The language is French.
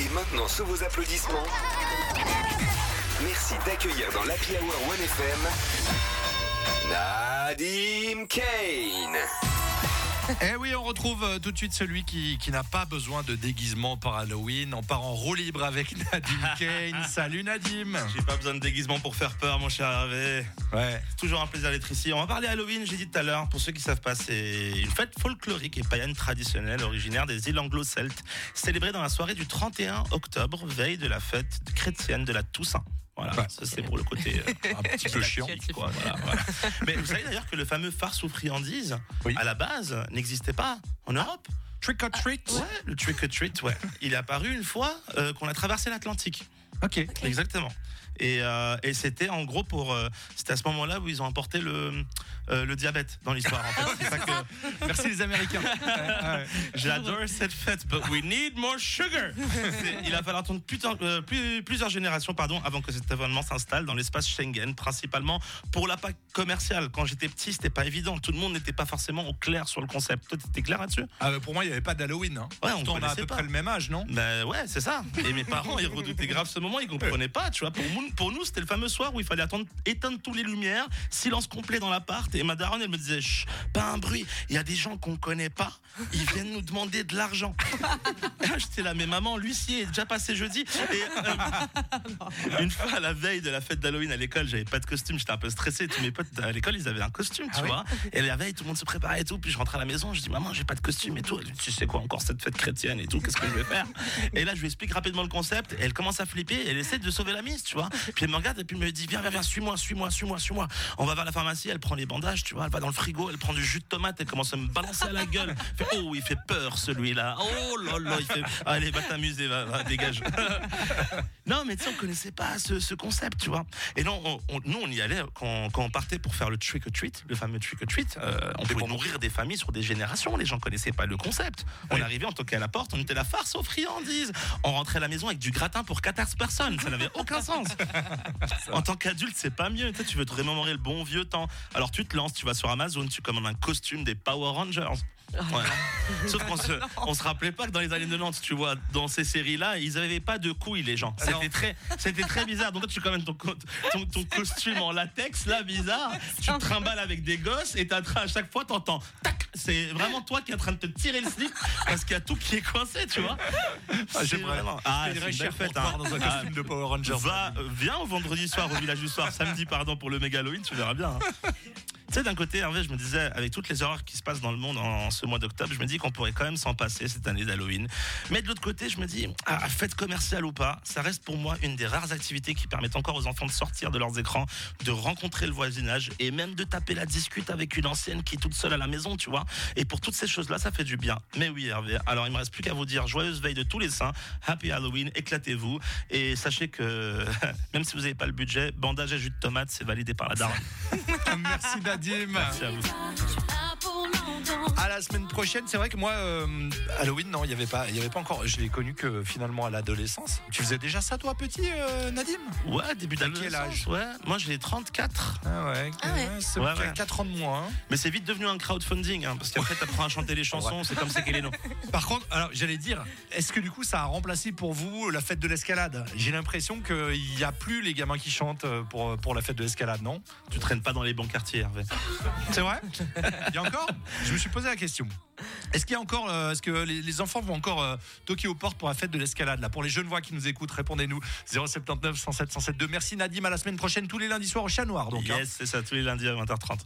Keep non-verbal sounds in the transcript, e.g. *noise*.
Et maintenant, sous vos applaudissements, merci d'accueillir dans l'Happy Hour 1FM Nadim Kane. *laughs* Eh oui, on retrouve euh, tout de suite celui qui, qui n'a pas besoin de déguisement pour Halloween. On part en roue libre avec *laughs* Nadim Kane. Salut Nadim. J'ai pas besoin de déguisement pour faire peur, mon cher Hervé. Ouais. C'est toujours un plaisir d'être ici. On va parler Halloween, j'ai dit tout à l'heure. Pour ceux qui savent pas, c'est une fête folklorique et païenne traditionnelle originaire des îles anglo-celtes, célébrée dans la soirée du 31 octobre, veille de la fête chrétienne de la Toussaint. Voilà, Ouais. ça c'est pour le côté *laughs* euh, Un petit peu chiant. quoi, voilà, voilà. Mais vous savez d'ailleurs que le fameux farce aux friandises, Oui. à la base, n'existait pas en Europe. Trick or treat. Ouais, le trick or treat, ouais. Il est apparu une fois euh, qu'on a traversé l'Atlantique. Ok. Exactement. Et, euh, et c'était en gros pour. euh, c'était à ce moment-là où ils ont apporté le, euh, le diabète dans l'histoire. En fait. C'est ça que Merci les Américains. *laughs* J'adore cette fête, but we need more sugar. Il a fallu attendre plusieurs, euh, plus- plusieurs générations pardon, avant que cet événement s'installe dans l'espace Schengen, principalement pour la PAC commerciale. Quand j'étais petit, c'était pas évident. Tout le monde n'était pas forcément au clair sur le concept. Toi, t'étais clair là-dessus? Ah, bah, pour moi, il n'y avait pas d'Halloween. Hein. Ouais, on Pourtant, a à peu pas. près le même âge, non? Ben ouais, c'est ça. Et mes parents, ils redoutaient grave ce moment, ils comprenaient pas, tu vois. Pour nous, pour nous c'était le fameux soir où il fallait attendre, éteindre toutes les lumières, silence complet dans l'appart. Et ma daronne, elle me disait, Chut, pas un bruit. Il y a des gens qu'on connaît pas, ils viennent nous demander de l'argent. *laughs* J'étais là, mais maman, l'huissier est déjà passé jeudi. Et euh, *laughs* une fois à la veille de la fête d'Halloween à l'école, j'avais pas de costume, j'étais un peu stressé. Tous mes potes à l'école, ils avaient un costume, tu Ah oui vois. Et la veille, tout le monde se préparait et tout. Puis je rentre à la maison, je dis, maman, j'ai pas de costume et tout. Elle dit, tu sais quoi, encore cette fête chrétienne et tout, qu'est-ce que je vais faire? Et là, je lui explique rapidement le concept. Et elle commence à flipper. Elle essaie de sauver la mise, tu vois. *laughs* Puis elle me regarde et puis elle me dit, viens, viens, viens, suis-moi, suis-moi, suis-moi, suis-moi. On va vers la pharmacie, elle prend les bandages, tu vois. Elle va dans le frigo, elle prend du jus de tomate, elle commence à me balancer à la *laughs* gueule. Elle fait, oh, il fait peur celui-là. Oh là là, il fait, *laughs* allez, va t'amuser, va, va, dégage. Non, mais tu sais, on connaissait pas ce, ce concept, tu vois. Et non, on- on- nous, on y allait quand, quand on partait pour faire le trick or treat, le fameux trick or treat. euh, on pouvait nourrir des familles sur des générations. Les gens connaissaient pas le concept. On arrivait, on toquait à la porte, on était la farce aux friandises. On rentrait à la maison avec du gratin pour 14 personnes. Ça n'avait aucun sens. *laughs* en tant qu'adulte, c'est pas mieux. Tu, sais, tu veux te remémorer le bon vieux temps. Alors tu te lances, tu vas sur Amazon, tu commandes un costume des Power Rangers. Ouais. *laughs* Sauf qu'on se, *laughs* on se rappelait pas que dans les années 90, tu vois, dans ces séries-là, ils avaient pas de couilles, les gens. Alors- C'était très, c'était très bizarre. Donc toi, tu commandes ton, ton, ton costume en latex, là, bizarre. Tu te trimbales avec des gosses et t'as à chaque fois, t'entends tac. C'est vraiment toi qui es en train de te tirer le slip parce qu'il y a tout qui est coincé, tu vois. C'est j'aimerais. vraiment- Ah, une belle fête. hein. dans un Ah, costume de Power Rangers. Va, viens au vendredi soir, au village du soir, samedi, pardon, pour le Halloween, tu verras bien. hein. Tu sais, d'un côté, Hervé, je me disais, avec toutes les horreurs qui se passent dans le monde en ce mois d'octobre, je me dis qu'on pourrait quand même s'en passer cette année d'Halloween. Mais de l'autre côté, je me dis, ah, fête commerciale ou pas, ça reste pour moi une des rares activités qui permettent encore aux enfants de sortir de leurs écrans, de rencontrer le voisinage et même de taper la discute avec une ancienne qui est toute seule à la maison, tu vois. Et pour toutes ces choses-là, ça fait du bien. Mais oui, Hervé. Alors, il me reste plus qu'à vous dire joyeuse veille de tous les saints, happy Halloween, éclatez-vous. Et sachez que *laughs* même si vous n'avez pas le budget, bandage à jus de tomate, c'est validé par la daronne. *laughs* Merci Nadim. Merci à vous. La semaine prochaine, c'est vrai que moi, euh, Halloween, non, il n'y avait pas, il y avait pas encore. Je l'ai connu que finalement à l'adolescence. Tu faisais déjà ça, toi, petit, euh, Nadim? Ouais, début d'adolescence. quel âge? Ouais, moi j'ai 34. Ah ouais. Ah ouais. C'est Ouais, ouais. 4 ans de moins. hein. Mais c'est vite devenu un crowdfunding, hein, parce qu'après t'apprends à chanter les *laughs* chansons, c'est comme c'est qu'elle est non. Par contre, alors j'allais dire, est-ce que du coup ça a remplacé pour vous la fête de l'escalade? J'ai l'impression qu'il n'y a plus les gamins qui chantent euh, pour, pour la fête de l'escalade, non? Tu traînes pas dans les bons quartiers, Hervé. C'est vrai? Il y a encore? Je me suis posé la question. Est-ce qu'il y a encore, euh, est-ce que les, enfants vont encore euh, toquer aux portes pour la fête de l'escalade là Pour les jeunes voix qui nous écoutent, répondez-nous 079 107 107 2. Merci Nadim, à la semaine prochaine tous les lundis soirs au Chat Noir donc. hein. C'est ça, tous les lundis à 20h30.